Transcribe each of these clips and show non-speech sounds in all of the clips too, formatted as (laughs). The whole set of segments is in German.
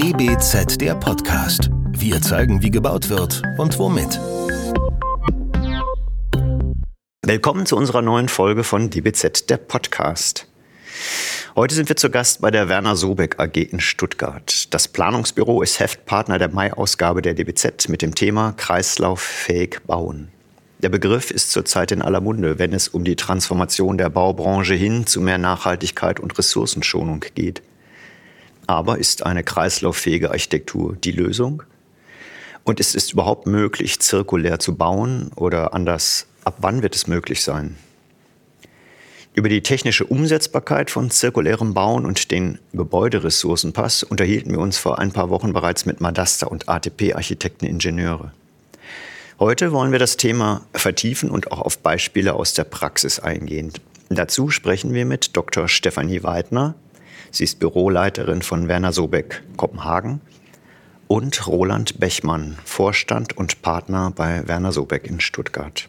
DBZ der Podcast. Wir zeigen, wie gebaut wird und womit. Willkommen zu unserer neuen Folge von DBZ der Podcast. Heute sind wir zu Gast bei der Werner Sobeck AG in Stuttgart. Das Planungsbüro ist Heftpartner der Mai-Ausgabe der DBZ mit dem Thema Kreislauffähig bauen. Der Begriff ist zurzeit in aller Munde, wenn es um die Transformation der Baubranche hin zu mehr Nachhaltigkeit und Ressourcenschonung geht. Aber ist eine kreislauffähige Architektur die Lösung? Und ist es überhaupt möglich, zirkulär zu bauen oder anders, ab wann wird es möglich sein? Über die technische Umsetzbarkeit von zirkulärem Bauen und den Gebäuderessourcenpass unterhielten wir uns vor ein paar Wochen bereits mit Madasta und ATP-Architekten-Ingenieure. Heute wollen wir das Thema vertiefen und auch auf Beispiele aus der Praxis eingehen. Dazu sprechen wir mit Dr. Stefanie Weidner. Sie ist Büroleiterin von Werner Sobeck Kopenhagen und Roland Bechmann, Vorstand und Partner bei Werner Sobeck in Stuttgart.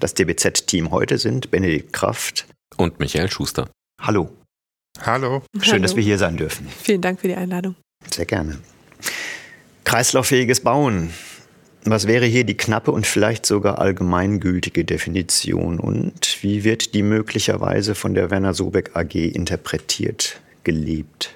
Das DBZ-Team heute sind Benedikt Kraft und Michael Schuster. Hallo. Hallo. Schön, Hallo. dass wir hier sein dürfen. Vielen Dank für die Einladung. Sehr gerne. Kreislauffähiges Bauen. Was wäre hier die knappe und vielleicht sogar allgemeingültige Definition und wie wird die möglicherweise von der Werner Sobeck AG interpretiert, gelebt?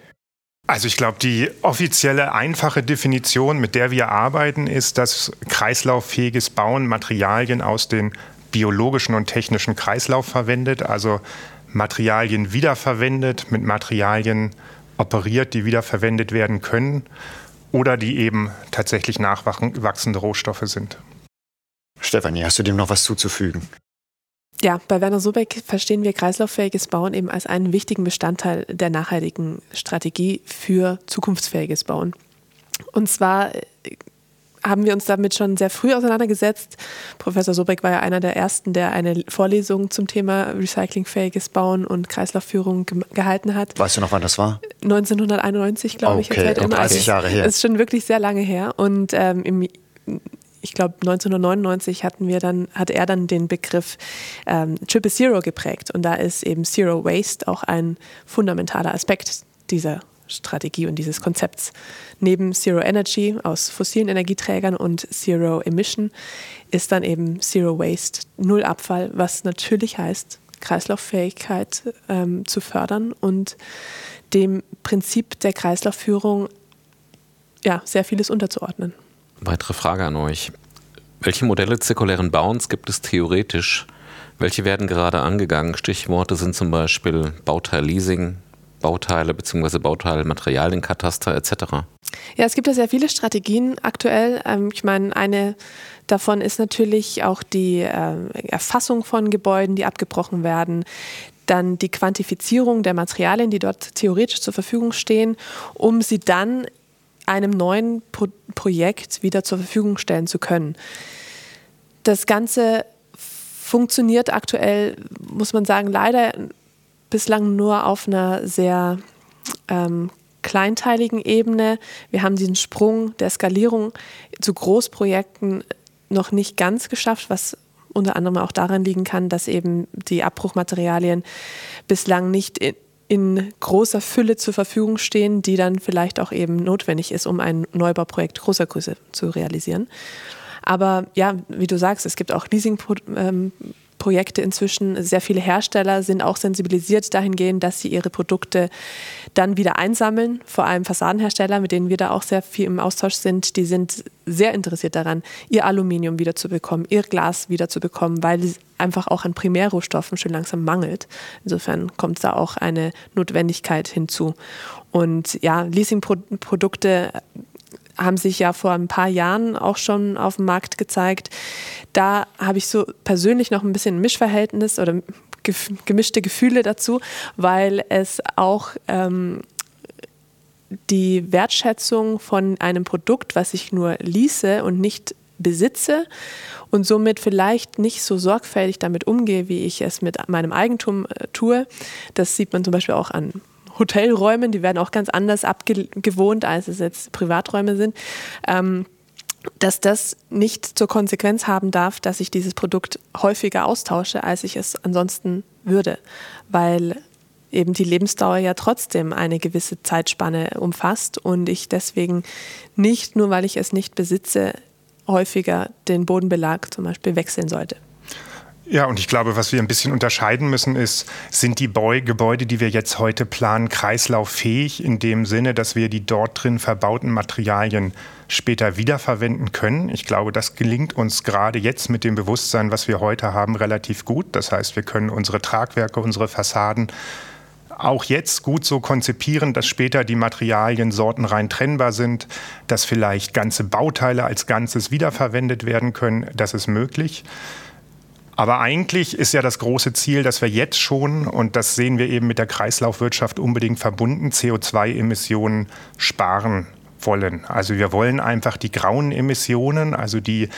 Also ich glaube, die offizielle einfache Definition, mit der wir arbeiten, ist, dass kreislauffähiges Bauen Materialien aus dem biologischen und technischen Kreislauf verwendet, also Materialien wiederverwendet, mit Materialien operiert, die wiederverwendet werden können oder die eben tatsächlich nachwachsende Rohstoffe sind. Stefanie, hast du dem noch was zuzufügen? Ja, bei Werner Sobeck verstehen wir kreislauffähiges Bauen eben als einen wichtigen Bestandteil der nachhaltigen Strategie für zukunftsfähiges Bauen. Und zwar äh, haben wir uns damit schon sehr früh auseinandergesetzt. Professor Sobeck war ja einer der ersten, der eine Vorlesung zum Thema recyclingfähiges Bauen und Kreislaufführung ge gehalten hat. Weißt du noch, wann das war? 1991, glaube ich. Okay, jetzt um 30 Jahre her. Das ist schon wirklich sehr lange her. Und ähm, im, ich glaube 1999 hatten wir dann, hatte er dann den Begriff ähm, Triple Zero geprägt. Und da ist eben Zero Waste auch ein fundamentaler Aspekt dieser Strategie und dieses Konzepts. Neben Zero Energy aus fossilen Energieträgern und Zero Emission ist dann eben Zero Waste, Null Abfall, was natürlich heißt, Kreislauffähigkeit ähm, zu fördern und dem Prinzip der Kreislaufführung ja, sehr vieles unterzuordnen. Weitere Frage an euch. Welche Modelle zirkulären Bauens gibt es theoretisch? Welche werden gerade angegangen? Stichworte sind zum Beispiel Bauteil-Leasing, Bauteile bzw. Bauteilmaterialienkataster etc. Ja, es gibt ja sehr viele Strategien aktuell. Ähm, ich meine, eine davon ist natürlich auch die äh, Erfassung von Gebäuden, die abgebrochen werden. Dann die Quantifizierung der Materialien, die dort theoretisch zur Verfügung stehen, um sie dann einem neuen Pro Projekt wieder zur Verfügung stellen zu können. Das Ganze funktioniert aktuell, muss man sagen, leider bislang nur auf einer sehr ähm, kleinteiligen Ebene. Wir haben diesen Sprung der Skalierung zu Großprojekten noch nicht ganz geschafft, was unter anderem auch daran liegen kann, dass eben die Abbruchmaterialien bislang nicht in, großer Fülle zur Verfügung stehen, die dann vielleicht auch eben notwendig ist, um ein Neubauprojekt großer Größe zu realisieren. Aber ja, wie du sagst, es gibt auch Leasingprojekte inzwischen. Sehr viele Hersteller sind auch sensibilisiert dahingehend, dass sie ihre Produkte dann wieder einsammeln. Vor allem Fassadenhersteller, mit denen wir da auch sehr viel im Austausch sind, die sind sehr interessiert daran, ihr Aluminium wiederzubekommen, ihr Glas wiederzubekommen, weil es einfach auch an Primärrohstoffen schon langsam mangelt. Insofern kommt da auch eine Notwendigkeit hinzu. Und ja, Leasingprodukte haben sich ja vor ein paar Jahren auch schon auf dem Markt gezeigt. Da habe ich so persönlich noch ein bisschen ein Mischverhältnis oder gemischte Gefühle dazu, weil es auch ähm, die Wertschätzung von einem Produkt, was ich nur ließe und nicht besitze und somit vielleicht nicht so sorgfältig damit umgehe, wie ich es mit meinem Eigentum äh, tue. Das sieht man zum Beispiel auch an Hotelräumen, die werden auch ganz anders abgewohnt, als es jetzt Privaträume sind. Ähm, dass das nicht zur Konsequenz haben darf, dass ich dieses Produkt häufiger austausche, als ich es ansonsten würde. Weil eben die Lebensdauer ja trotzdem eine gewisse Zeitspanne umfasst und ich deswegen nicht, nur weil ich es nicht besitze, häufiger den Bodenbelag zum Beispiel wechseln sollte. Ja, und ich glaube, was wir ein bisschen unterscheiden müssen, ist, sind die Beu Gebäude, die wir jetzt heute planen, kreislauffähig in dem Sinne, dass wir die dort drin verbauten Materialien später wiederverwenden können. Ich glaube, das gelingt uns gerade jetzt mit dem Bewusstsein, was wir heute haben, relativ gut. Das heißt, wir können unsere Tragwerke, unsere Fassaden auch jetzt gut so konzipieren, dass später die Materialien sortenrein trennbar sind, dass vielleicht ganze Bauteile als Ganzes wiederverwendet werden können. Das ist möglich. Aber eigentlich ist ja das große Ziel, dass wir jetzt schon, und das sehen wir eben mit der Kreislaufwirtschaft unbedingt verbunden, CO2-Emissionen sparen wollen. Also wir wollen einfach die grauen Emissionen, also die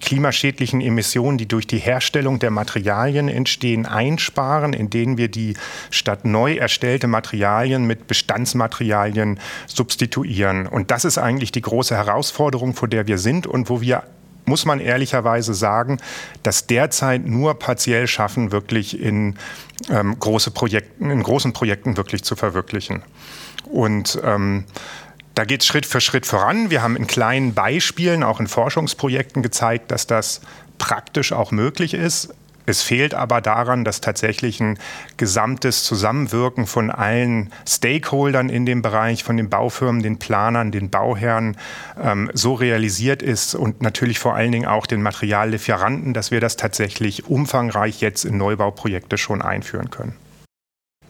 klimaschädlichen Emissionen, die durch die Herstellung der Materialien entstehen, einsparen, indem wir die statt neu erstellte Materialien mit Bestandsmaterialien substituieren. Und das ist eigentlich die große Herausforderung, vor der wir sind und wo wir muss man ehrlicherweise sagen, dass derzeit nur partiell schaffen, wirklich in, ähm, große Projekten, in großen Projekten wirklich zu verwirklichen. Und ähm, da geht es Schritt für Schritt voran. Wir haben in kleinen Beispielen, auch in Forschungsprojekten gezeigt, dass das praktisch auch möglich ist. Es fehlt aber daran, dass tatsächlich ein gesamtes Zusammenwirken von allen Stakeholdern in dem Bereich, von den Baufirmen, den Planern, den Bauherren ähm, so realisiert ist und natürlich vor allen Dingen auch den Materiallieferanten, dass wir das tatsächlich umfangreich jetzt in Neubauprojekte schon einführen können.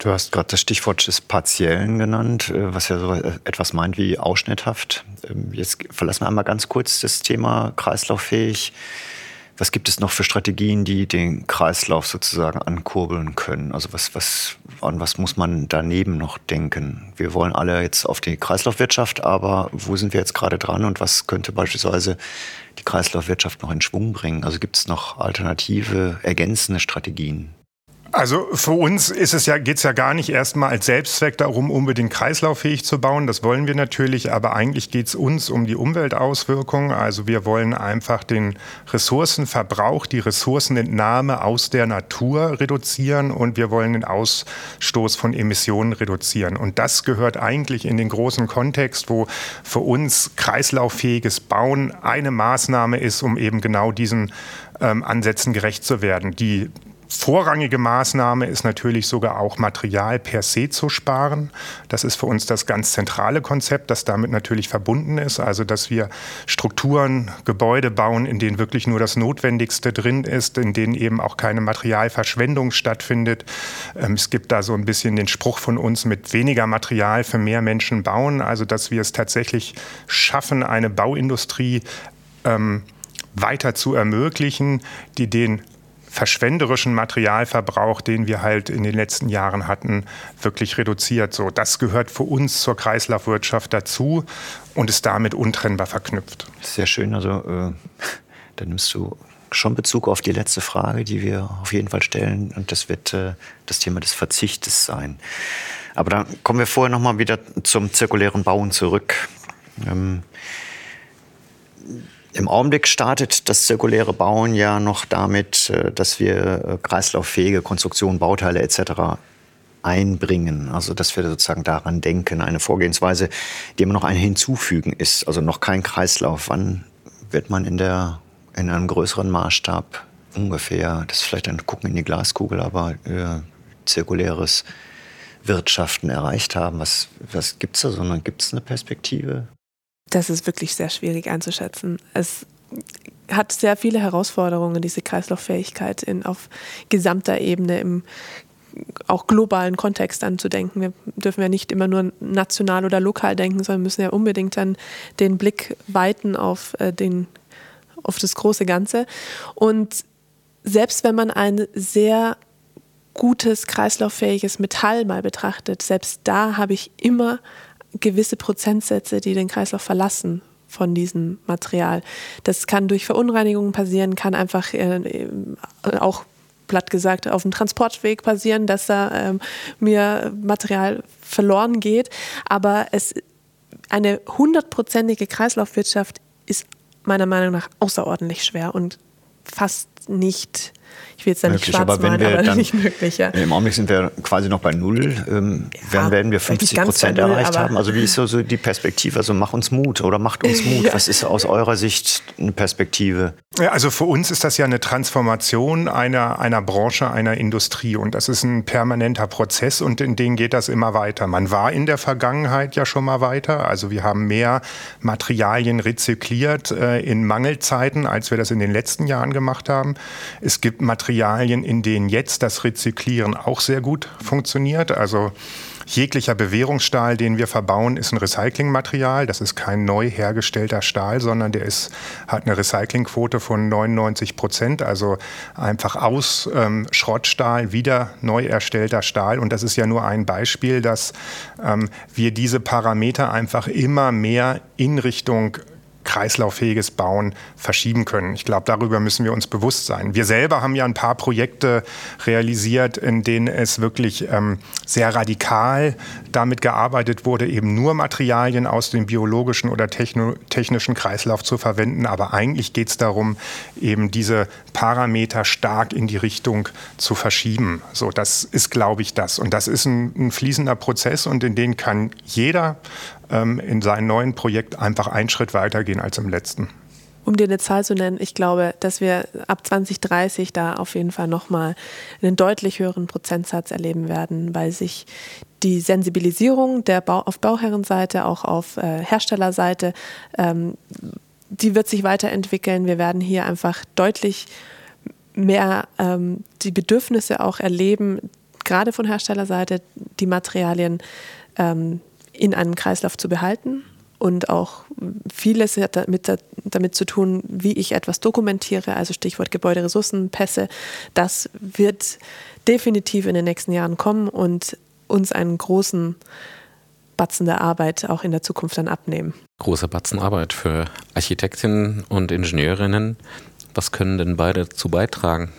Du hast gerade das Stichwort des Partiellen genannt, äh, was ja so etwas meint wie ausschnitthaft. Ähm, jetzt verlassen wir einmal ganz kurz das Thema kreislauffähig. Was gibt es noch für Strategien, die den Kreislauf sozusagen ankurbeln können? Also was, was, an was muss man daneben noch denken? Wir wollen alle jetzt auf die Kreislaufwirtschaft, aber wo sind wir jetzt gerade dran und was könnte beispielsweise die Kreislaufwirtschaft noch in Schwung bringen? Also gibt es noch alternative, ergänzende Strategien? Also für uns ist es ja, geht es ja gar nicht erstmal als Selbstzweck darum, unbedingt kreislauffähig zu bauen. Das wollen wir natürlich, aber eigentlich geht es uns um die Umweltauswirkungen. Also wir wollen einfach den Ressourcenverbrauch, die Ressourcenentnahme aus der Natur reduzieren und wir wollen den Ausstoß von Emissionen reduzieren. Und das gehört eigentlich in den großen Kontext, wo für uns kreislauffähiges Bauen eine Maßnahme ist, um eben genau diesen ähm, Ansätzen gerecht zu werden. Die Vorrangige Maßnahme ist natürlich sogar auch Material per se zu sparen. Das ist für uns das ganz zentrale Konzept, das damit natürlich verbunden ist. Also, dass wir Strukturen, Gebäude bauen, in denen wirklich nur das Notwendigste drin ist, in denen eben auch keine Materialverschwendung stattfindet. Ähm, es gibt da so ein bisschen den Spruch von uns mit weniger Material für mehr Menschen bauen. Also, dass wir es tatsächlich schaffen, eine Bauindustrie ähm, weiter zu ermöglichen, die den verschwenderischen Materialverbrauch, den wir halt in den letzten Jahren hatten, wirklich reduziert. So, das gehört für uns zur Kreislaufwirtschaft dazu und ist damit untrennbar verknüpft. Sehr schön. Also äh, da nimmst du schon Bezug auf die letzte Frage, die wir auf jeden Fall stellen, und das wird äh, das Thema des Verzichtes sein. Aber dann kommen wir vorher noch mal wieder zum zirkulären Bauen zurück. Ähm, im Augenblick startet das zirkuläre Bauen ja noch damit, äh, dass wir äh, kreislauffähige Konstruktionen, Bauteile etc. einbringen. Also dass wir sozusagen daran denken. Eine Vorgehensweise, die immer noch ein Hinzufügen ist. Also noch kein Kreislauf. Wann wird man in, der, in einem größeren Maßstab ungefähr, das ist vielleicht ein Gucken in die Glaskugel, aber äh, zirkuläres Wirtschaften erreicht haben? Was, was gibt es da so? Gibt es eine Perspektive? Das ist wirklich sehr schwierig einzuschätzen. Es hat sehr viele Herausforderungen, diese Kreislauffähigkeit in, auf gesamter Ebene im auch globalen Kontext anzudenken. Wir dürfen ja nicht immer nur national oder lokal denken, sondern müssen ja unbedingt dann den Blick weiten auf, äh, den, auf das große Ganze. Und selbst wenn man ein sehr gutes, kreislauffähiges Metall mal betrachtet, selbst da habe ich immer gewisse Prozentsätze, die den Kreislauf verlassen von diesem Material. Das kann durch Verunreinigungen passieren, kann einfach äh, auch platt gesagt auf dem Transportweg passieren, dass da ähm, mir Material verloren geht. Aber es, eine hundertprozentige Kreislaufwirtschaft ist meiner Meinung nach außerordentlich schwer und fast nicht ich will jetzt da nicht möglich, schwarz aber wenn malen, wir aber (laughs) dann, nicht möglich. Ja. Im Augenblick sind wir quasi noch bei Null. Ähm, Ja, wann werden wir vielleicht nicht 50 ganz Prozent Null, erreicht haben? Also wie ist so, so die Perspektive? Also mach uns Mut oder macht uns (laughs) Mut. Ja. Was ist aus eurer Sicht eine Perspektive? Ja, Also für uns ist das ja eine Transformation einer, einer Branche, einer Industrie und das ist ein permanenter Prozess und in den geht das immer weiter. Man war in der Vergangenheit ja schon mal weiter, also wir haben mehr Materialien rezykliert äh, in Mangelzeiten, als wir das in den letzten Jahren gemacht haben. Es gibt Materialien, in denen jetzt das Rezyklieren auch sehr gut funktioniert, also Jeglicher Bewährungsstahl, den wir verbauen, ist ein Recyclingmaterial. Das ist kein neu hergestellter Stahl, sondern der ist, hat eine Recyclingquote von 99 Prozent. Also einfach aus ähm, Schrottstahl wieder neu erstellter Stahl. Und das ist ja nur ein Beispiel, dass ähm, wir diese Parameter einfach immer mehr in Richtung kreislauffähiges Bauen verschieben können. Ich glaube, darüber müssen wir uns bewusst sein. Wir selber haben ja ein paar Projekte realisiert, in denen es wirklich ähm, sehr radikal damit gearbeitet wurde, eben nur Materialien aus dem biologischen oder technischen Kreislauf zu verwenden. Aber eigentlich geht es darum, eben diese Parameter stark in die Richtung zu verschieben. So, das ist, glaube ich, das. Und das ist ein, ein fließender Prozess und in den kann jeder ähm, in seinem neuen Projekt einfach einen Schritt weiter gehen als im letzten. Um dir eine Zahl zu nennen, ich glaube, dass wir ab 2030 da auf jeden Fall nochmal einen deutlich höheren Prozentsatz erleben werden, weil sich die Sensibilisierung der Bau auf Bauherrenseite, auch auf äh, Herstellerseite, ähm, die wird sich weiterentwickeln. Wir werden hier einfach deutlich mehr ähm, die Bedürfnisse auch erleben, gerade von Herstellerseite, die Materialien ähm, in einem Kreislauf zu behalten. Und auch vieles hat damit, damit zu tun, wie ich etwas dokumentiere, also Stichwort Gebäuderessourcenpässe. Das wird definitiv in den nächsten Jahren kommen und uns einen großen Batzen der Arbeit auch in der Zukunft dann abnehmen. Großer Batzen Arbeit für Architektinnen und Ingenieurinnen. Was können denn beide dazu beitragen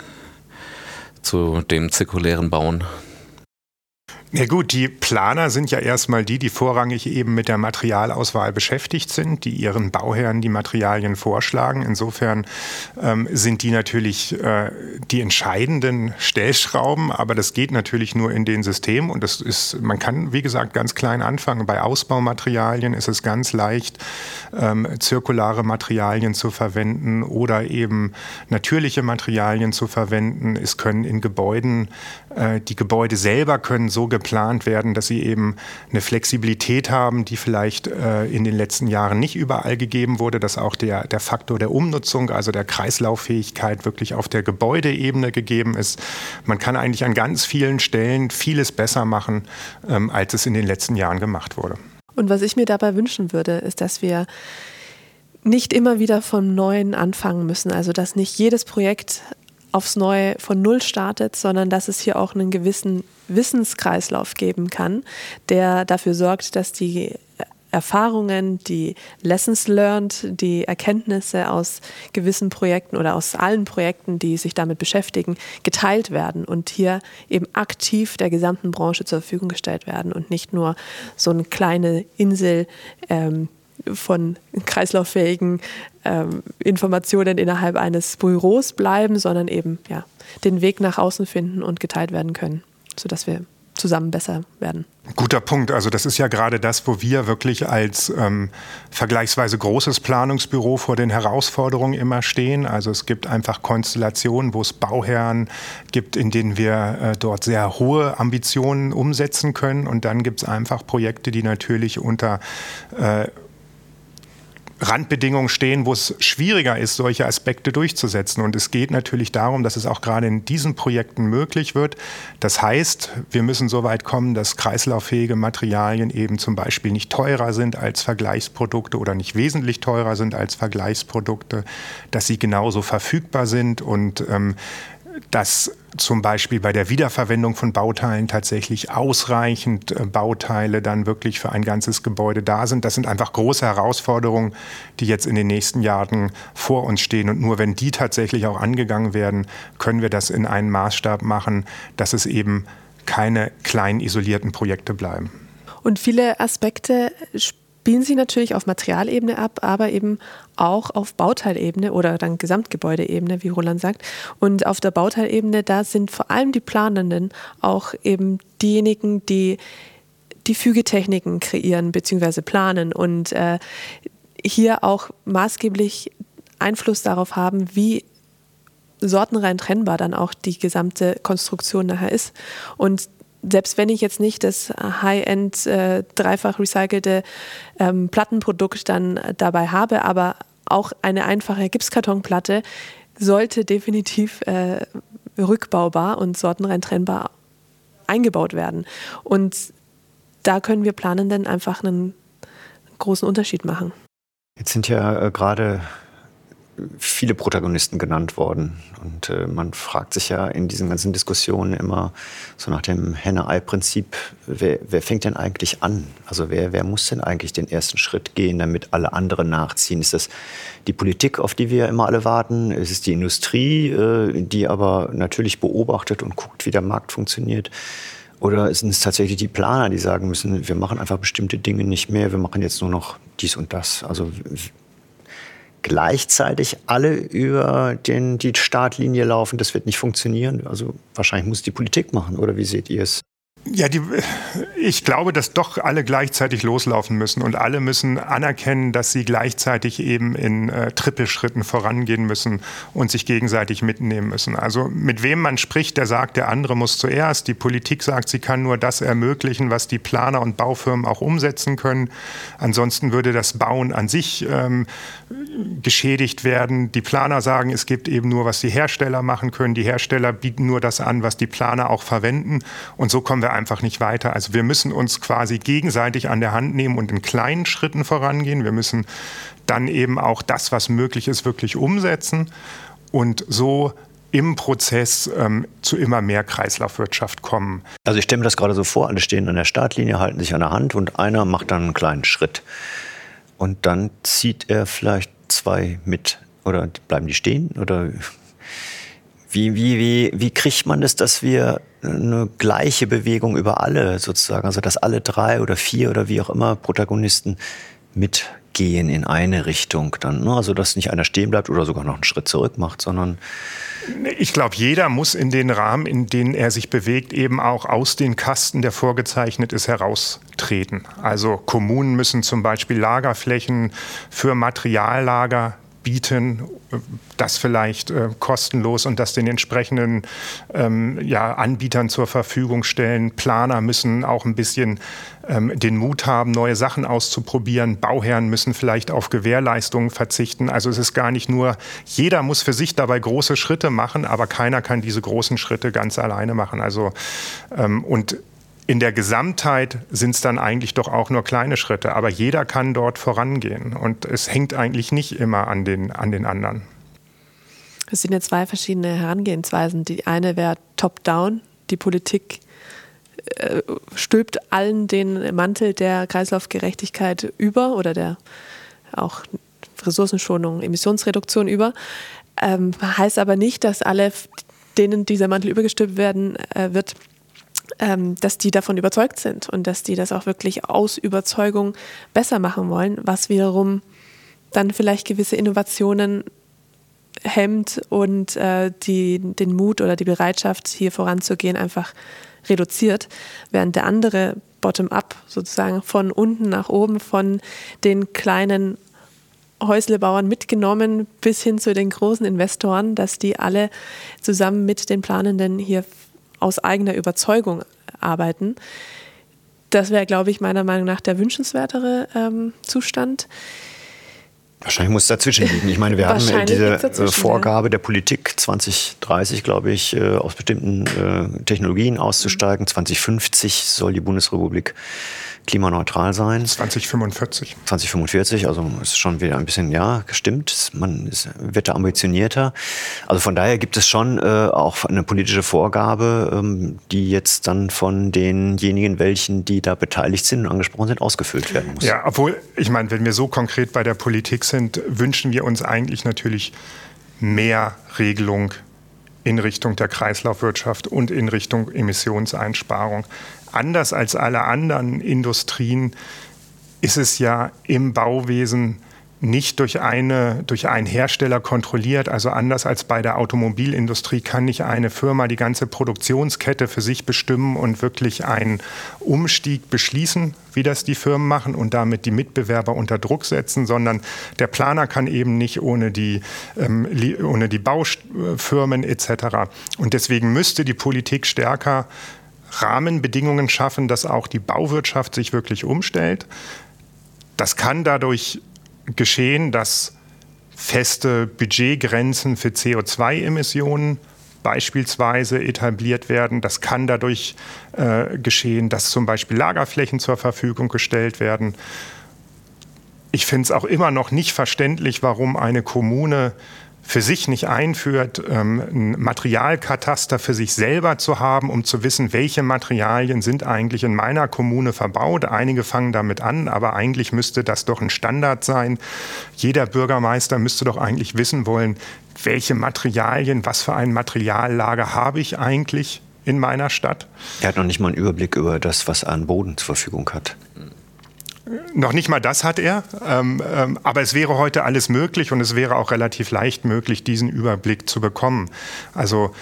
zu dem zirkulären Bauen? Ja gut, die Planer sind ja erstmal die, die vorrangig eben mit der Materialauswahl beschäftigt sind, die ihren Bauherren die Materialien vorschlagen. Insofern ähm, sind die natürlich äh, die entscheidenden Stellschrauben, aber das geht natürlich nur in den Systemen und das ist, man kann wie gesagt ganz klein anfangen. Bei Ausbaumaterialien ist es ganz leicht, ähm, zirkulare Materialien zu verwenden oder eben natürliche Materialien zu verwenden. Es können in Gebäuden, äh, die Gebäude selber können so geplant werden, dass sie eben eine Flexibilität haben, die vielleicht äh, in den letzten Jahren nicht überall gegeben wurde, dass auch der, der Faktor der Umnutzung, also der Kreislauffähigkeit wirklich auf der Gebäudeebene gegeben ist. Man kann eigentlich an ganz vielen Stellen vieles besser machen, ähm, als es in den letzten Jahren gemacht wurde. Und was ich mir dabei wünschen würde, ist, dass wir nicht immer wieder vom Neuen anfangen müssen. Also dass nicht jedes Projekt aufs Neue von Null startet, sondern dass es hier auch einen gewissen Wissenskreislauf geben kann, der dafür sorgt, dass die Erfahrungen, die Lessons learned, die Erkenntnisse aus gewissen Projekten oder aus allen Projekten, die sich damit beschäftigen, geteilt werden und hier eben aktiv der gesamten Branche zur Verfügung gestellt werden und nicht nur so eine kleine Insel ähm, von kreislauffähigen ähm, Informationen innerhalb eines Büros bleiben, sondern eben ja, den Weg nach außen finden und geteilt werden können, sodass wir zusammen besser werden. Guter Punkt. Also das ist ja gerade das, wo wir wirklich als ähm, vergleichsweise großes Planungsbüro vor den Herausforderungen immer stehen. Also es gibt einfach Konstellationen, wo es Bauherren gibt, in denen wir äh, dort sehr hohe Ambitionen umsetzen können. Und dann gibt es einfach Projekte, die natürlich unter äh, Randbedingungen stehen, wo es schwieriger ist, solche Aspekte durchzusetzen. Und es geht natürlich darum, dass es auch gerade in diesen Projekten möglich wird. Das heißt, wir müssen so weit kommen, dass kreislauffähige Materialien eben zum Beispiel nicht teurer sind als Vergleichsprodukte oder nicht wesentlich teurer sind als Vergleichsprodukte, dass sie genauso verfügbar sind und ähm, dass zum Beispiel bei der Wiederverwendung von Bauteilen tatsächlich ausreichend äh, Bauteile dann wirklich für ein ganzes Gebäude da sind. Das sind einfach große Herausforderungen, die jetzt in den nächsten Jahren vor uns stehen. Und nur wenn die tatsächlich auch angegangen werden, können wir das in einen Maßstab machen, dass es eben keine kleinen isolierten Projekte bleiben. Und viele Aspekte spielen sich natürlich auf Materialebene ab, aber eben auch auf Bauteilebene oder dann Gesamtgebäudeebene, wie Roland sagt. Und auf der Bauteilebene, da sind vor allem die Planenden auch eben diejenigen, die die Fügetechniken kreieren bzw. planen und äh, hier auch maßgeblich Einfluss darauf haben, wie sortenrein trennbar dann auch die gesamte Konstruktion nachher ist. Und selbst wenn ich jetzt nicht das High-End äh, dreifach recycelte ähm, Plattenprodukt dann dabei habe, aber auch eine einfache Gipskartonplatte sollte definitiv äh, rückbaubar und sortenrein trennbar eingebaut werden. Und da können wir Planenden einfach einen großen Unterschied machen. Jetzt sind ja äh, gerade viele Protagonisten genannt worden. Und äh, man fragt sich ja in diesen ganzen Diskussionen immer so nach dem Henne-Ei-Prinzip, wer, wer, fängt denn eigentlich an? Also wer, wer muss denn eigentlich den ersten Schritt gehen, damit alle anderen nachziehen? Ist das die Politik, auf die wir immer alle warten? Ist es die Industrie, äh, die aber natürlich beobachtet und guckt, wie der Markt funktioniert? Oder sind es tatsächlich die Planer, die sagen müssen, wir machen einfach bestimmte Dinge nicht mehr, wir machen jetzt nur noch dies und das? Also gleichzeitig alle über den, die Startlinie laufen, das wird nicht funktionieren. Also wahrscheinlich muss die Politik machen, oder wie seht ihr es? Ja, die, ich glaube, dass doch alle gleichzeitig loslaufen müssen und alle müssen anerkennen, dass sie gleichzeitig eben in äh, Trippelschritten vorangehen müssen und sich gegenseitig mitnehmen müssen. Also mit wem man spricht, der sagt, der andere muss zuerst. Die Politik sagt, sie kann nur das ermöglichen, was die Planer und Baufirmen auch umsetzen können. Ansonsten würde das Bauen an sich ähm, geschädigt werden. Die Planer sagen, es gibt eben nur, was die Hersteller machen können. Die Hersteller bieten nur das an, was die Planer auch verwenden. Und so kommen wir einfach nicht weiter. Also wir müssen uns quasi gegenseitig an der Hand nehmen und in kleinen Schritten vorangehen. Wir müssen dann eben auch das, was möglich ist, wirklich umsetzen und so im Prozess ähm, zu immer mehr Kreislaufwirtschaft kommen. Also ich stelle mir das gerade so vor, alle stehen an der Startlinie, halten sich an der Hand und einer macht dann einen kleinen Schritt. Und dann zieht er vielleicht zwei mit. Oder bleiben die stehen? Oder wie, wie, wie, wie kriegt man das, dass wir eine gleiche Bewegung über alle sozusagen, also dass alle drei oder vier oder wie auch immer Protagonisten mitgehen in eine Richtung dann, ne? also dass nicht einer stehen bleibt oder sogar noch einen Schritt zurück macht, sondern ich glaube, jeder muss in den Rahmen, in denen er sich bewegt, eben auch aus den Kasten, der vorgezeichnet ist, heraustreten. Also Kommunen müssen zum Beispiel Lagerflächen für Materiallager bieten, das vielleicht äh, kostenlos und das den entsprechenden ähm, ja, Anbietern zur Verfügung stellen. Planer müssen auch ein bisschen ähm, den Mut haben, neue Sachen auszuprobieren. Bauherren müssen vielleicht auf Gewährleistungen verzichten. Also es ist gar nicht nur, jeder muss für sich dabei große Schritte machen, aber keiner kann diese großen Schritte ganz alleine machen. Also ähm, und in der Gesamtheit sind es dann eigentlich doch auch nur kleine Schritte, aber jeder kann dort vorangehen und es hängt eigentlich nicht immer an den, an den anderen. Es sind ja zwei verschiedene Herangehensweisen. Die eine wäre top-down, die Politik äh, stülpt allen den Mantel der Kreislaufgerechtigkeit über oder der auch Ressourcenschonung, Emissionsreduktion über. Ähm, heißt aber nicht, dass alle, denen dieser Mantel übergestülpt werden äh, wird, ähm, dass die davon überzeugt sind und dass die das auch wirklich aus Überzeugung besser machen wollen, was wiederum dann vielleicht gewisse Innovationen hemmt und äh, die, den Mut oder die Bereitschaft, hier voranzugehen, einfach reduziert, während der andere bottom-up sozusagen von unten nach oben, von den kleinen Häuslebauern mitgenommen bis hin zu den großen Investoren, dass die alle zusammen mit den Planenden hier aus eigener Überzeugung arbeiten. Das wäre, glaube ich, meiner Meinung nach der wünschenswertere ähm, Zustand. Wahrscheinlich muss es dazwischen liegen. Ich meine, wir haben diese äh, Vorgabe der Politik 2030, glaube ich, äh, aus bestimmten äh, Technologien auszusteigen. 2050 soll die Bundesrepublik klimaneutral sein. 2045. 2045, also ist schon wieder ein bisschen, ja, gestimmt. Man ist, wird da ambitionierter. Also von daher gibt es schon äh, auch eine politische Vorgabe, ähm, die jetzt dann von denjenigen, welchen, die da beteiligt sind und angesprochen sind, ausgefüllt werden muss. Ja, obwohl, ich meine, wenn wir so konkret bei der Politik sind, wünschen wir uns eigentlich natürlich mehr Regelung in Richtung der Kreislaufwirtschaft und in Richtung Emissionseinsparung. Anders als alle anderen Industrien ist es ja im Bauwesen nicht durch, eine, durch einen Hersteller kontrolliert. Also anders als bei der Automobilindustrie kann nicht eine Firma die ganze Produktionskette für sich bestimmen und wirklich einen Umstieg beschließen, wie das die Firmen machen und damit die Mitbewerber unter Druck setzen, sondern der Planer kann eben nicht ohne die, ähm, ohne die Baufirmen etc. Und deswegen müsste die Politik stärker Rahmenbedingungen schaffen, dass auch die Bauwirtschaft sich wirklich umstellt. Das kann dadurch geschehen, dass feste Budgetgrenzen für CO2-Emissionen beispielsweise etabliert werden. Das kann dadurch äh, geschehen, dass zum Beispiel Lagerflächen zur Verfügung gestellt werden. Ich finde es auch immer noch nicht verständlich, warum eine Kommune für sich nicht einführt, ähm, ein Materialkataster für sich selber zu haben, um zu wissen, welche Materialien sind eigentlich in meiner Kommune verbaut. Einige fangen damit an, aber eigentlich müsste das doch ein Standard sein. Jeder Bürgermeister müsste doch eigentlich wissen wollen, welche Materialien, was für ein Materiallager habe ich eigentlich in meiner Stadt. Er hat noch nicht mal einen Überblick über das, was er an Boden zur Verfügung hat. Noch nicht mal das hat er, ähm, ähm, aber es wäre heute alles möglich und es wäre auch relativ leicht möglich, diesen Überblick zu bekommen. Also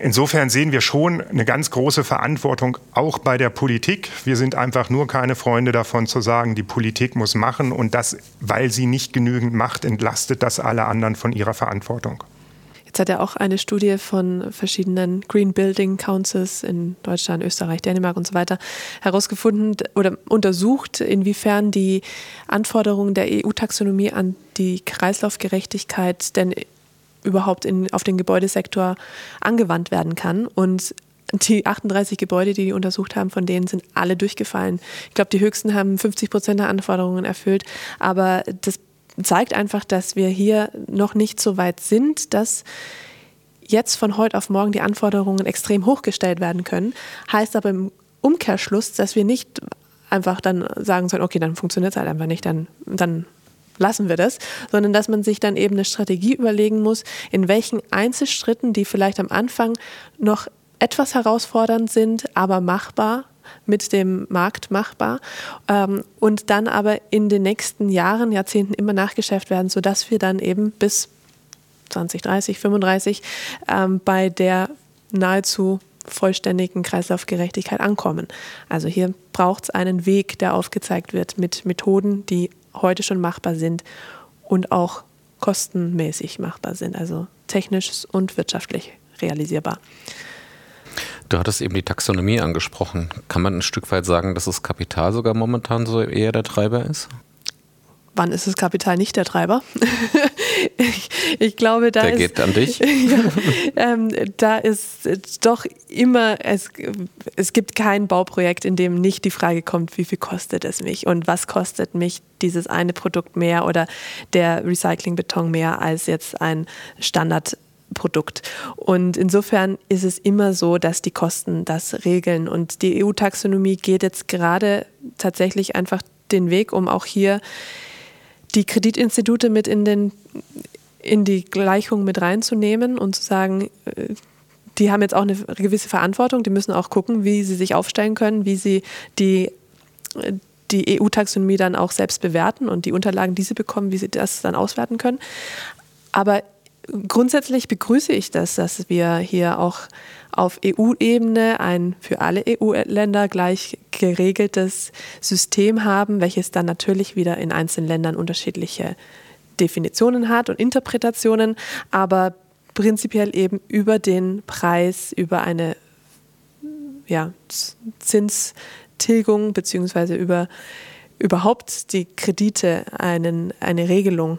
Insofern sehen wir schon eine ganz große Verantwortung auch bei der Politik. Wir sind einfach nur keine Freunde davon zu sagen, die Politik muss machen und das, weil sie nicht genügend macht, entlastet das alle anderen von ihrer Verantwortung. Jetzt hat er auch eine Studie von verschiedenen Green Building Councils in Deutschland, Österreich, Dänemark und so weiter herausgefunden oder untersucht, inwiefern die Anforderungen der EU-Taxonomie an die Kreislaufgerechtigkeit denn überhaupt in, auf den Gebäudesektor angewandt werden kann. Und die 38 Gebäude, die die untersucht haben, von denen sind alle durchgefallen. Ich glaube, die höchsten haben 50 Prozent der Anforderungen erfüllt. Aber das zeigt einfach, dass wir hier noch nicht so weit sind, dass jetzt von heute auf morgen die Anforderungen extrem hochgestellt werden können. Heißt aber im Umkehrschluss, dass wir nicht einfach dann sagen sollen, okay, dann funktioniert es halt einfach nicht, dann, dann lassen wir das, sondern dass man sich dann eben eine Strategie überlegen muss, in welchen Einzelschritten, die vielleicht am Anfang noch etwas herausfordernd sind, aber machbar, mit dem Markt machbar ähm, und dann aber in den nächsten Jahren, Jahrzehnten immer nachgeschärft werden, sodass wir dann eben bis 2030, 35 ähm, bei der nahezu vollständigen Kreislaufgerechtigkeit ankommen. Also hier braucht es einen Weg, der aufgezeigt wird mit Methoden, die heute schon machbar sind und auch kostenmäßig machbar sind, also technisch und wirtschaftlich realisierbar. Du hattest eben die Taxonomie angesprochen. Kann man ein Stück weit sagen, dass das Kapital sogar momentan so eher der Treiber ist? Wann ist das Kapital nicht der Treiber? ich, (laughs) ich, glaube, da der ist, geht an dich. (laughs) ja, ähm, da ist doch immer, es, es gibt kein Bauprojekt, in dem nicht die Frage kommt, wie viel kostet es mich und was kostet mich dieses eine Produkt mehr oder der Recyclingbeton mehr als jetzt ein Standard Produkt. Und insofern ist es immer so, dass die Kosten das regeln. Und die EU-Taxonomie geht jetzt gerade tatsächlich einfach den Weg, um auch hier die Kreditinstitute mit in, den, in die Gleichung mit reinzunehmen und zu sagen, äh, die haben jetzt auch eine gewisse Verantwortung, die müssen auch gucken, wie sie sich aufstellen können, wie sie die, die EU-Taxonomie dann auch selbst bewerten und die Unterlagen, die sie bekommen, wie sie das dann auswerten können. Aber grundsätzlich begrüße ich das, dass wir hier auch auf EU-Ebene ein für alle EU-Länder gleich geregeltes System haben, welches dann natürlich wieder in einzelnen Ländern unterschiedliche Definitionen hat und Interpretationen, aber prinzipiell eben über den Preis, über eine ja, Zinstilgung beziehungsweise über überhaupt die Kredite einen, eine Regelung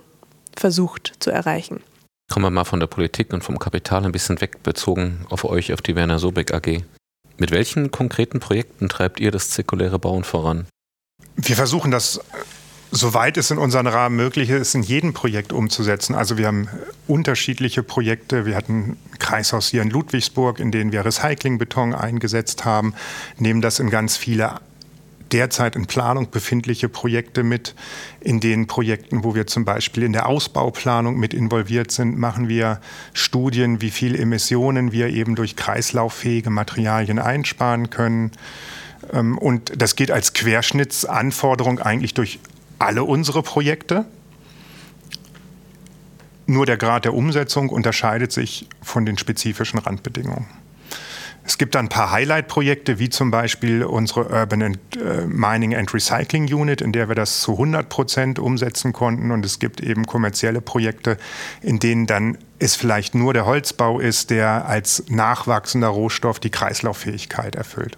versucht zu erreichen. Kommen wir mal von der Politik und vom Kapital ein bisschen weg, bezogen auf euch, auf die Werner Sobeck AG. Mit welchen konkreten Projekten treibt ihr das zirkuläre Bauen voran? Wir versuchen das, soweit es in unserem Rahmen möglich ist, in jedem Projekt umzusetzen. Also wir haben unterschiedliche Projekte. Wir hatten ein Kreishaus hier in Ludwigsburg, in dem wir Recyclingbeton eingesetzt haben, nehmen das in ganz viele derzeit in Planung befindliche Projekte mit. In den Projekten, wo wir zum Beispiel in der Ausbauplanung mit involviert sind, machen wir Studien, wie viel Emissionen wir eben durch kreislauffähige Materialien einsparen können. Ähm, und das geht als Querschnittsanforderung eigentlich durch alle unsere Projekte. Nur der Grad der Umsetzung unterscheidet sich von den spezifischen Randbedingungen. Es gibt ein paar Highlight-Projekte, wie zum Beispiel unsere Urban and, äh, Mining and Recycling Unit, in der wir das zu 100 Prozent umsetzen konnten. Und es gibt eben kommerzielle Projekte, in denen dann es vielleicht nur der Holzbau ist, der als nachwachsender Rohstoff die Kreislauffähigkeit erfüllt.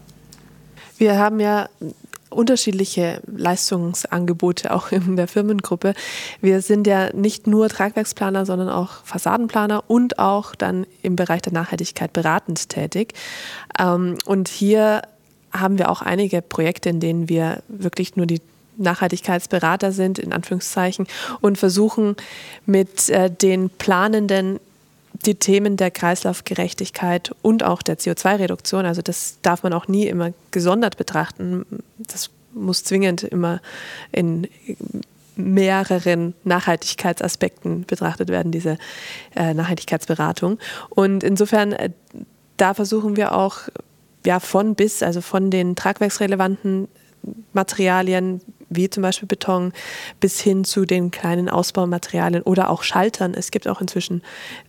Wir haben ja unterschiedliche Leistungsangebote auch in der Firmengruppe. Wir sind ja nicht nur Tragwerksplaner, sondern auch Fassadenplaner und auch dann im Bereich der Nachhaltigkeit beratend tätig. Ähm, und hier haben wir auch einige Projekte, in denen wir wirklich nur die Nachhaltigkeitsberater sind, in Anführungszeichen, und versuchen mit äh, den Planenden die Themen der Kreislaufgerechtigkeit und auch der CO2-Reduktion, also das darf man auch nie immer gesondert betrachten. Das muss zwingend immer in mehreren Nachhaltigkeitsaspekten betrachtet werden, diese äh, Nachhaltigkeitsberatung. Und insofern, äh, da versuchen wir auch ja, von bis, also von den tragwerksrelevanten Materialien wie zum Beispiel Beton bis hin zu den kleinen Ausbaumaterialien oder auch Schaltern. Es gibt auch inzwischen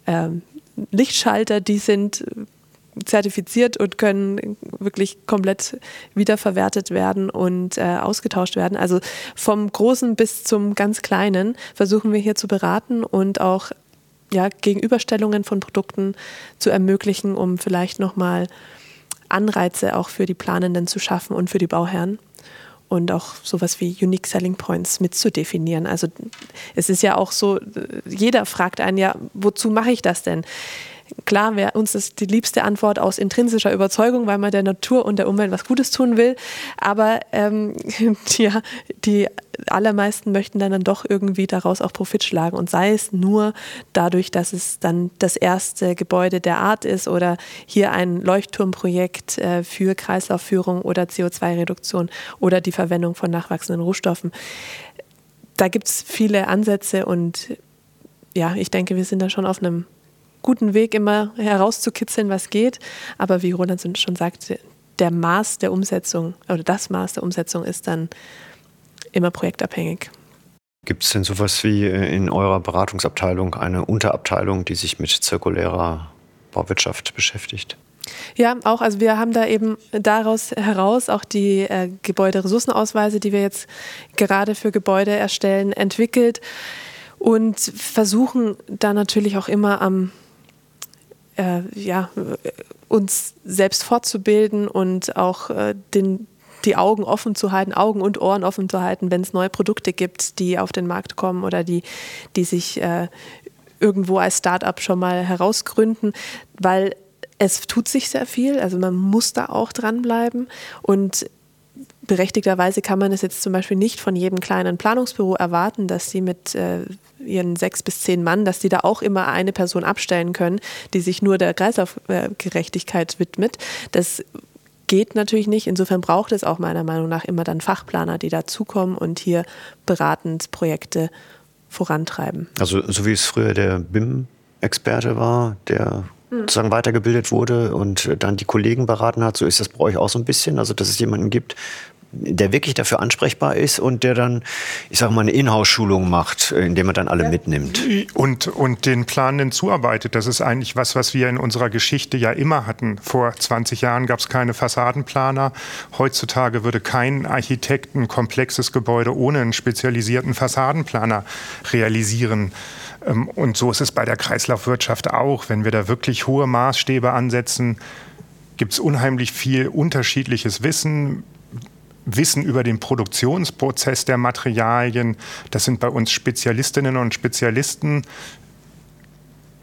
ähm, Lichtschalter, die sind zertifiziert und können wirklich komplett wiederverwertet werden und äh, ausgetauscht werden. Also vom Großen bis zum ganz Kleinen versuchen wir hier zu beraten und auch ja, Gegenüberstellungen von Produkten zu ermöglichen, um vielleicht nochmal Anreize auch für die Planenden zu schaffen und für die Bauherren und auch sowas wie Unique Selling Points mitzudefinieren. Also es ist ja auch so, jeder fragt einen ja, wozu mache ich das denn? Klar wäre uns das die liebste Antwort aus intrinsischer Überzeugung, weil man der Natur und der Umwelt was Gutes tun will. Aber ähm, (laughs) ja, die allermeisten möchten dann, dann doch irgendwie daraus auch Profit schlagen. Und sei es nur dadurch, dass es dann das erste Gebäude der Art ist oder hier ein Leuchtturmprojekt äh, für Kreislaufführung oder CO2-Reduktion oder die Verwendung von nachwachsenden Rohstoffen. Da gibt es viele Ansätze und ja, ich denke, wir sind da schon auf einem guten Weg, immer herauszukitzeln, was geht. Aber wie Roland schon sagte, der Maß der Umsetzung oder das Maß der Umsetzung ist dann immer projektabhängig. Gibt es denn sowas wie äh, in eurer Beratungsabteilung eine Unterabteilung, die sich mit zirkulärer Bauwirtschaft beschäftigt? Ja, auch. Also wir haben da eben daraus heraus auch die äh, Gebäuderessourcenausweise, die wir jetzt gerade für Gebäude erstellen, entwickelt und versuchen da natürlich auch immer am äh, ja, uns selbst fortzubilden und auch äh, den, die Augen offen zu halten, Augen und Ohren offen zu halten, wenn es neue Produkte gibt, die auf den Markt kommen oder die, die sich äh, irgendwo als Start-up schon mal herausgründen, weil es tut sich sehr viel, also man muss da auch dranbleiben. Und berechtigterweise kann man es jetzt zum Beispiel nicht von jedem kleinen Planungsbüro erwarten, dass sie mit äh, ihren sechs bis zehn Mann, dass die da auch immer eine Person abstellen können, die sich nur der Kreislaufgerechtigkeit widmet. Das geht natürlich nicht. Insofern braucht es auch meiner Meinung nach immer dann Fachplaner, die dazukommen und hier beratend Projekte vorantreiben. Also so wie es früher der BIM-Experte war, der hm. sozusagen weitergebildet wurde und dann die Kollegen beraten hat. So ist das bei euch auch so ein bisschen. Also, dass es jemanden gibt, der wirklich dafür ansprechbar ist und der dann, ich sage mal, eine Inhouse-Schulung macht, indem er dann alle ja. mitnimmt. Und, und den Planenden zuarbeitet. Das ist eigentlich was, was wir in unserer Geschichte ja immer hatten. Vor 20 Jahren gab es keine Fassadenplaner. Heutzutage würde kein Architekt ein komplexes Gebäude ohne einen spezialisierten Fassadenplaner realisieren. Ähm, und so ist es bei der Kreislaufwirtschaft auch. Wenn wir da wirklich hohe Maßstäbe ansetzen, gibt es unheimlich viel unterschiedliches Wissen. Wissen über den Produktionsprozess der Materialien. Das sind bei uns Spezialistinnen und Spezialisten.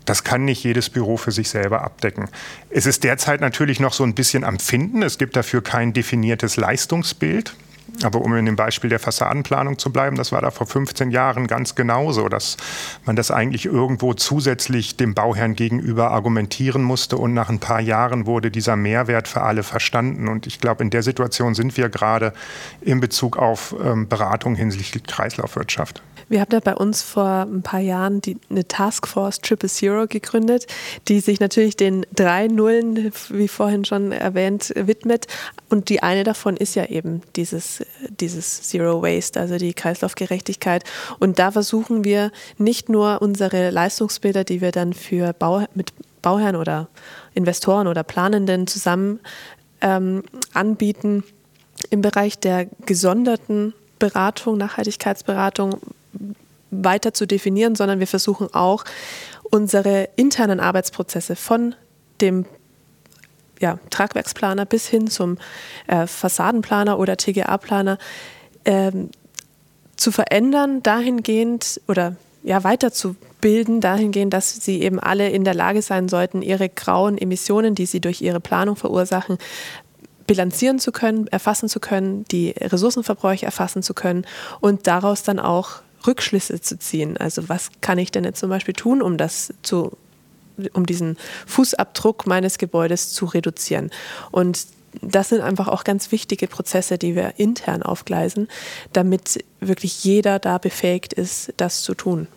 Das kann nicht jedes Büro für sich selber abdecken. Es ist derzeit natürlich noch so ein bisschen am Finden. Es gibt dafür kein definiertes Leistungsbild. Aber um in dem Beispiel der Fassadenplanung zu bleiben, das war da vor 15 Jahren ganz genauso, dass man das eigentlich irgendwo zusätzlich dem Bauherrn gegenüber argumentieren musste und nach ein paar Jahren wurde dieser Mehrwert für alle verstanden. Und ich glaube, in der Situation sind wir gerade in Bezug auf ähm, Beratung hinsichtlich Kreislaufwirtschaft. Wir haben da bei uns vor ein paar Jahren die, eine Taskforce Triple Zero gegründet, die sich natürlich den drei Nullen, wie vorhin schon erwähnt, widmet. Und die eine davon ist ja eben dieses, dieses Zero Waste, also die Kreislaufgerechtigkeit. Und da versuchen wir nicht nur unsere Leistungsbilder, die wir dann für Bau, mit Bauherren oder Investoren oder Planenden zusammen ähm, anbieten, im Bereich der gesonderten Beratung, Nachhaltigkeitsberatung weiter zu definieren, sondern wir versuchen auch, unsere internen Arbeitsprozesse von dem ja, Tragwerksplaner bis hin zum äh, Fassadenplaner oder TGA-Planer ähm, zu verändern, dahingehend oder ja, weiterzubilden, dahingehend, dass sie eben alle in der Lage sein sollten, ihre grauen Emissionen, die sie durch ihre Planung verursachen, bilanzieren zu können, erfassen zu können, die Ressourcenverbräuche erfassen zu können und daraus dann auch Rückschlüsse zu ziehen. Also was kann ich denn jetzt zum Beispiel tun, um das zu, um diesen Fußabdruck meines Gebäudes zu reduzieren? Und das sind einfach auch ganz wichtige Prozesse, die wir intern aufgleisen, damit wirklich jeder da befähigt ist, das zu tun.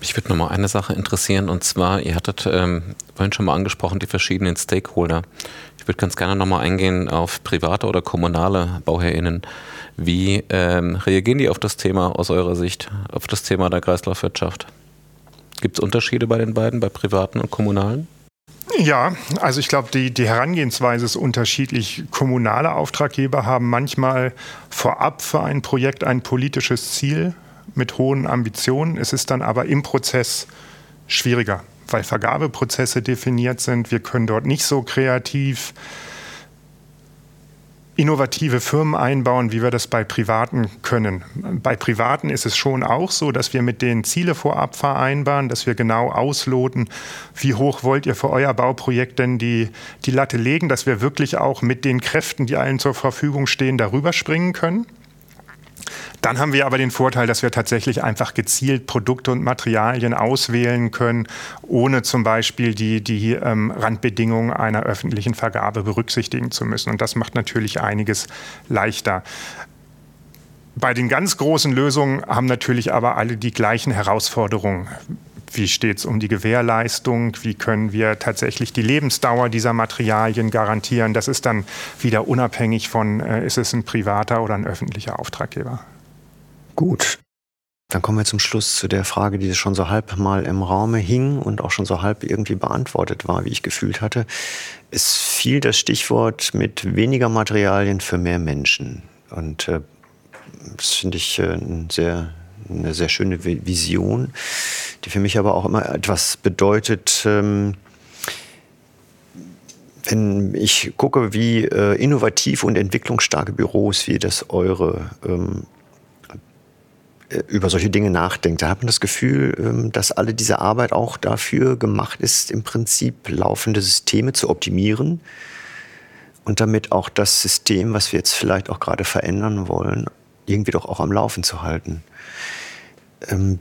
Mich würde noch mal eine Sache interessieren und zwar, ihr hattet ähm, vorhin schon mal angesprochen, die verschiedenen Stakeholder. Ich würde ganz gerne nochmal eingehen auf private oder kommunale BauherrInnen. Wie ähm, reagieren die auf das Thema aus eurer Sicht, auf das Thema der Kreislaufwirtschaft? Gibt es Unterschiede bei den beiden, bei privaten und kommunalen? Ja, also ich glaube, die, die Herangehensweise ist unterschiedlich. Kommunale Auftraggeber haben manchmal vorab für ein Projekt ein politisches Ziel mit hohen Ambitionen. Es ist dann aber im Prozess schwieriger weil Vergabeprozesse definiert sind. Wir können dort nicht so kreativ innovative Firmen einbauen, wie wir das bei Privaten können. Bei Privaten ist es schon auch so, dass wir mit denen Ziele vorab vereinbaren, dass wir genau ausloten, wie hoch wollt ihr für euer Bauprojekt denn die, die Latte legen, dass wir wirklich auch mit den Kräften, die allen zur Verfügung stehen, darüber springen können. Dann haben wir aber den Vorteil, dass wir tatsächlich einfach gezielt Produkte und Materialien auswählen können, ohne zum Beispiel die, die ähm, Randbedingungen einer öffentlichen Vergabe berücksichtigen zu müssen. Und das macht natürlich einiges leichter. Bei den ganz großen Lösungen haben natürlich aber alle die gleichen Herausforderungen. Wie steht es um die Gewährleistung? Wie können wir tatsächlich die Lebensdauer dieser Materialien garantieren? Das ist dann wieder unabhängig von, äh, ist es ein privater oder ein öffentlicher Auftraggeber. Gut. Dann kommen wir zum Schluss zu der Frage, die schon so halb mal im Raume hing und auch schon so halb irgendwie beantwortet war, wie ich gefühlt hatte. Es fiel das Stichwort mit weniger Materialien für mehr Menschen. Und äh, das finde ich äh, ein sehr, eine sehr schöne Vision, die für mich aber auch immer etwas bedeutet. Ähm, wenn ich gucke, wie äh, innovativ und entwicklungsstarke Büros wie das eure ähm, äh, über solche Dinge nachdenkt. Da hat man das Gefühl, ähm, dass alle diese Arbeit auch dafür gemacht ist, im Prinzip laufende Systeme zu optimieren und damit auch das System, was wir jetzt vielleicht auch gerade verändern wollen, irgendwie doch auch am Laufen zu halten. Ähm,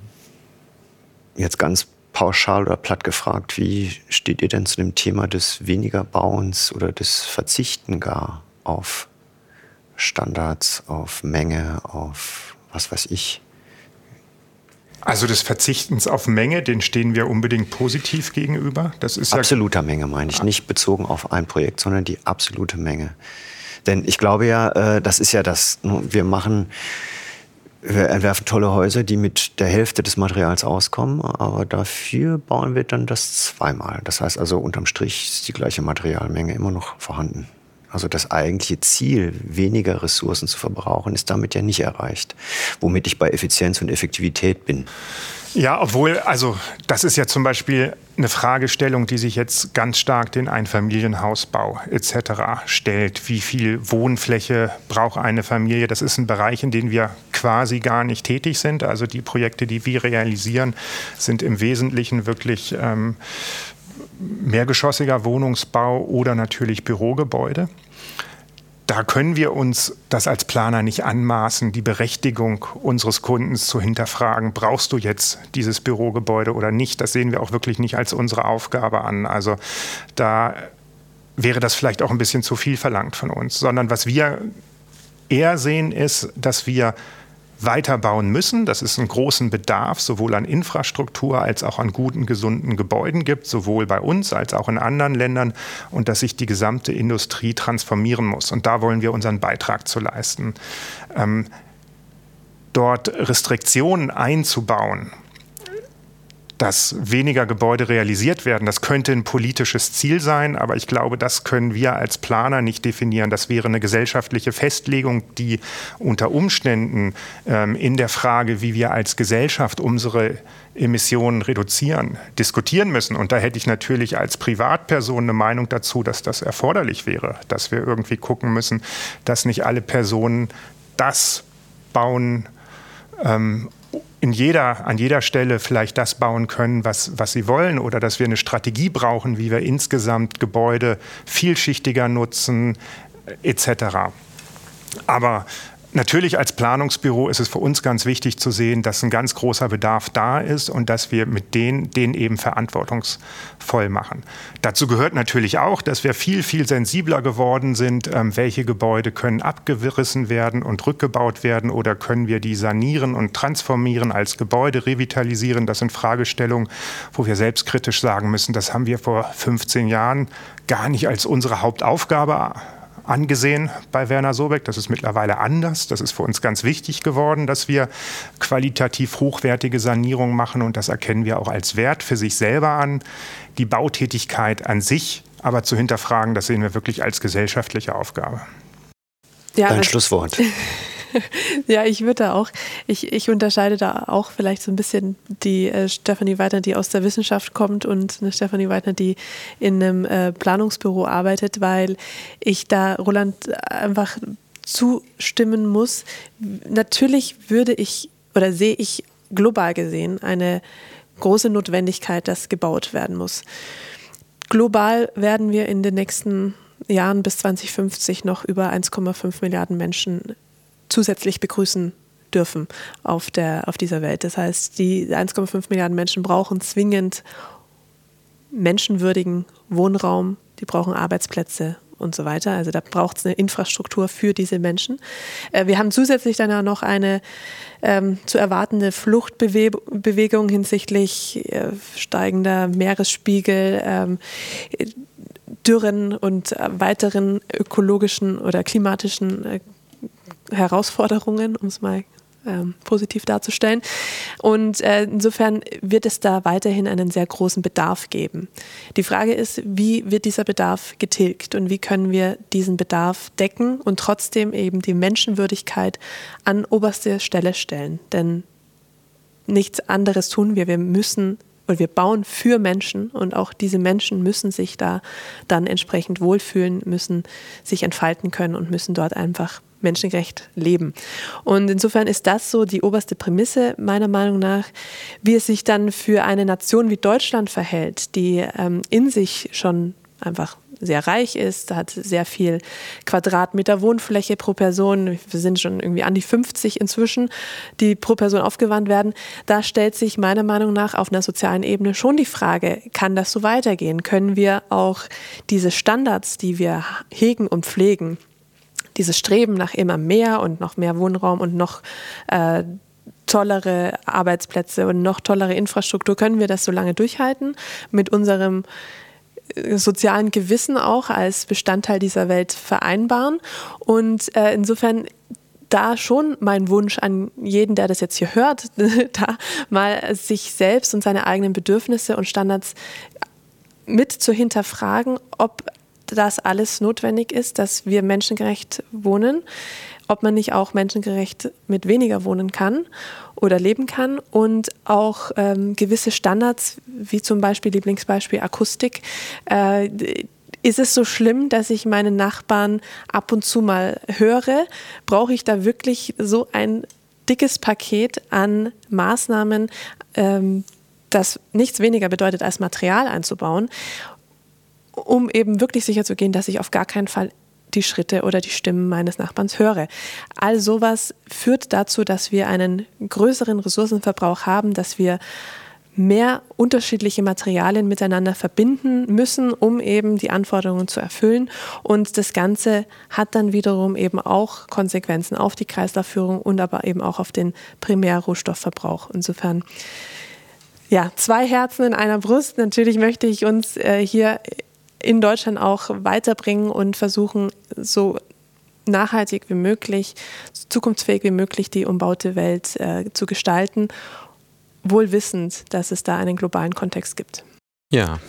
jetzt ganz pauschal oder platt gefragt, wie steht ihr denn zu dem Thema des weniger Bauens oder des Verzichten gar auf Standards, auf Menge, auf was weiß ich? Also des Verzichtens auf Menge, den stehen wir unbedingt positiv gegenüber. Das ist absoluter ja Menge meine ich, nicht bezogen auf ein Projekt, sondern die absolute Menge. Denn ich glaube ja, äh, das ist ja das. Wir machen, wir entwerfen tolle Häuser, die mit der Hälfte des Materials auskommen, aber dafür bauen wir dann das zweimal. Das heißt also unterm Strich ist die gleiche Materialmenge immer noch vorhanden. Also das eigentliche Ziel, weniger Ressourcen zu verbrauchen, ist damit ja nicht erreicht, womit ich bei Effizienz und Effektivität bin. Ja, obwohl, also das ist ja zum Beispiel eine Fragestellung, die sich jetzt ganz stark den Einfamilienhausbau etc. stellt. Wie viel Wohnfläche braucht eine Familie? Das ist ein Bereich, in dem wir quasi gar nicht tätig sind. Also die Projekte, die wir realisieren, sind im Wesentlichen wirklich ähm, mehrgeschossiger Wohnungsbau oder natürlich Bürogebäude. Da können wir uns das als Planer nicht anmaßen, die Berechtigung unseres Kundens zu hinterfragen, brauchst du jetzt dieses Bürogebäude oder nicht? Das sehen wir auch wirklich nicht als unsere Aufgabe an. Also da wäre das vielleicht auch ein bisschen zu viel verlangt von uns, sondern was wir eher sehen ist, dass wir weiterbauen müssen, dass es einen großen Bedarf sowohl an Infrastruktur als auch an guten, gesunden Gebäuden gibt, sowohl bei uns als auch in anderen Ländern und dass sich die gesamte Industrie transformieren muss. Und da wollen wir unseren Beitrag zu leisten. Ähm, dort Restriktionen einzubauen, dass weniger Gebäude realisiert werden. Das könnte ein politisches Ziel sein, aber ich glaube, das können wir als Planer nicht definieren. Das wäre eine gesellschaftliche Festlegung, die unter Umständen ähm, in der Frage, wie wir als Gesellschaft unsere Emissionen reduzieren, diskutieren müssen. Und da hätte ich natürlich als Privatperson eine Meinung dazu, dass das erforderlich wäre, dass wir irgendwie gucken müssen, dass nicht alle Personen das bauen, ähm, in jeder, an jeder Stelle vielleicht das bauen können, was, was sie wollen oder dass wir eine Strategie brauchen, wie wir insgesamt Gebäude vielschichtiger nutzen etc. Aber Natürlich als Planungsbüro ist es für uns ganz wichtig zu sehen, dass ein ganz großer Bedarf da ist und dass wir mit denen, den eben verantwortungsvoll machen. Dazu gehört natürlich auch, dass wir viel, viel sensibler geworden sind, ähm, welche Gebäude können abgerissen werden und rückgebaut werden oder können wir die sanieren und transformieren als Gebäude, revitalisieren. Das sind Fragestellungen, wo wir selbstkritisch sagen müssen, das haben wir vor 15 Jahren gar nicht als unsere Hauptaufgabe angesehen bei Werner Sobeck. Das ist mittlerweile anders. Das ist für uns ganz wichtig geworden, dass wir qualitativ hochwertige Sanierung machen und das erkennen wir auch als Wert für sich selber an. Die Bautätigkeit an sich aber zu hinterfragen, das sehen wir wirklich als gesellschaftliche Aufgabe. Ja, Dein Schlusswort. (laughs) (laughs) ja, ich würde da auch, ich, ich unterscheide da auch vielleicht so ein bisschen die äh, Stefanie Weidner, die aus der Wissenschaft kommt und eine Stefanie Weidner, die in einem äh, Planungsbüro arbeitet, weil ich da Roland einfach zustimmen muss. Natürlich würde ich oder sehe ich global gesehen eine große Notwendigkeit, dass gebaut werden muss. Global werden wir in den nächsten Jahren bis 2050 noch über 1,5 Milliarden Menschen zusätzlich begrüßen dürfen auf, der, auf dieser Welt. Das heißt, die 1,5 Milliarden Menschen brauchen zwingend menschenwürdigen Wohnraum, die brauchen Arbeitsplätze und so weiter. Also da braucht es eine Infrastruktur für diese Menschen. Äh, wir haben zusätzlich dann auch noch eine ähm, zu erwartende Fluchtbewegung hinsichtlich äh, steigender Meeresspiegel, ähm, Dürren und weiteren ökologischen oder klimatischen äh, Herausforderungen, um es mal ähm, positiv darzustellen. Und äh, insofern wird es da weiterhin einen sehr großen Bedarf geben. Die Frage ist, wie wird dieser Bedarf getilgt und wie können wir diesen Bedarf decken und trotzdem eben die Menschenwürdigkeit an oberste Stelle stellen. Denn nichts anderes tun wir. Wir müssen und wir bauen für Menschen und auch diese Menschen müssen sich da dann entsprechend wohlfühlen, müssen sich entfalten können und müssen dort einfach menschengerecht leben. Und insofern ist das so die oberste Prämisse meiner Meinung nach, wie es sich dann für eine Nation wie Deutschland verhält, die ähm, in sich schon einfach sehr reich ist, hat sehr viel Quadratmeter Wohnfläche pro Person. Wir sind schon irgendwie an die 50 inzwischen, die pro Person aufgewandt werden. Da stellt sich meiner Meinung nach auf einer sozialen Ebene schon die Frage, kann das so weitergehen? Können wir auch diese Standards, die wir hegen und pflegen, dieses Streben nach immer mehr und noch mehr Wohnraum und noch äh, tollere Arbeitsplätze und noch tollere Infrastruktur, können wir das so lange durchhalten mit unserem sozialen Gewissen auch als Bestandteil dieser Welt vereinbaren. Und äh, insofern da schon mein Wunsch an jeden, der das jetzt hier hört, (laughs) da mal sich selbst und seine eigenen Bedürfnisse und Standards mit zu hinterfragen, ob das alles notwendig ist, dass wir menschengerecht wohnen, ob man nicht auch menschengerecht mit weniger wohnen kann oder leben kann und auch ähm, gewisse Standards, wie zum Beispiel Lieblingsbeispiel Akustik, äh, ist es so schlimm, dass ich meinen Nachbarn ab und zu mal höre? Brauche ich da wirklich so ein dickes Paket an Maßnahmen, ähm, das nichts weniger bedeutet, als Material einzubauen? um eben wirklich sicher zu gehen, dass ich auf gar keinen Fall die Schritte oder die Stimmen meines Nachbarns höre. All sowas führt dazu, dass wir einen größeren Ressourcenverbrauch haben, dass wir mehr unterschiedliche Materialien miteinander verbinden müssen, um eben die Anforderungen zu erfüllen. Und das Ganze hat dann wiederum eben auch Konsequenzen auf die Kreislaufführung und aber eben auch auf den Primärrohstoffverbrauch. Insofern ja, zwei Herzen in einer Brust. Natürlich möchte ich uns äh, hier in Deutschland auch weiterbringen und versuchen, so nachhaltig wie möglich, zukunftsfähig wie möglich die umbaute Welt äh, zu gestalten, wohl wissend, dass es da einen globalen Kontext gibt. Ja,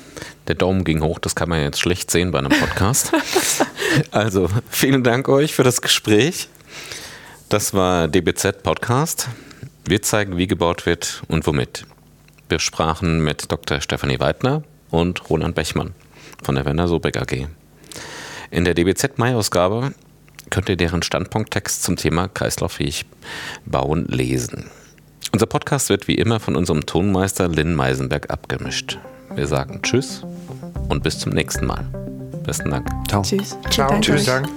der Daumen ging hoch, das kann man jetzt schlecht sehen bei einem Podcast. (laughs) also vielen Dank euch für das Gespräch. Das war DBZ Podcast. Wir zeigen, wie gebaut wird und womit. Wir sprachen mit Dr. Stefanie Weidner und Roland Bechmann von der Werner Sobeck AG. In der DBZ Mai-Ausgabe könnt ihr deren Standpunkttext zum Thema kreislauffähig bauen lesen. Unser Podcast wird wie immer von unserem Tonmeister Lynn Meisenberg abgemischt. Wir sagen Tschüss und bis zum nächsten Mal. Besten Dank. Ciao. Tschüss. Ciao. Tschüss. Dank.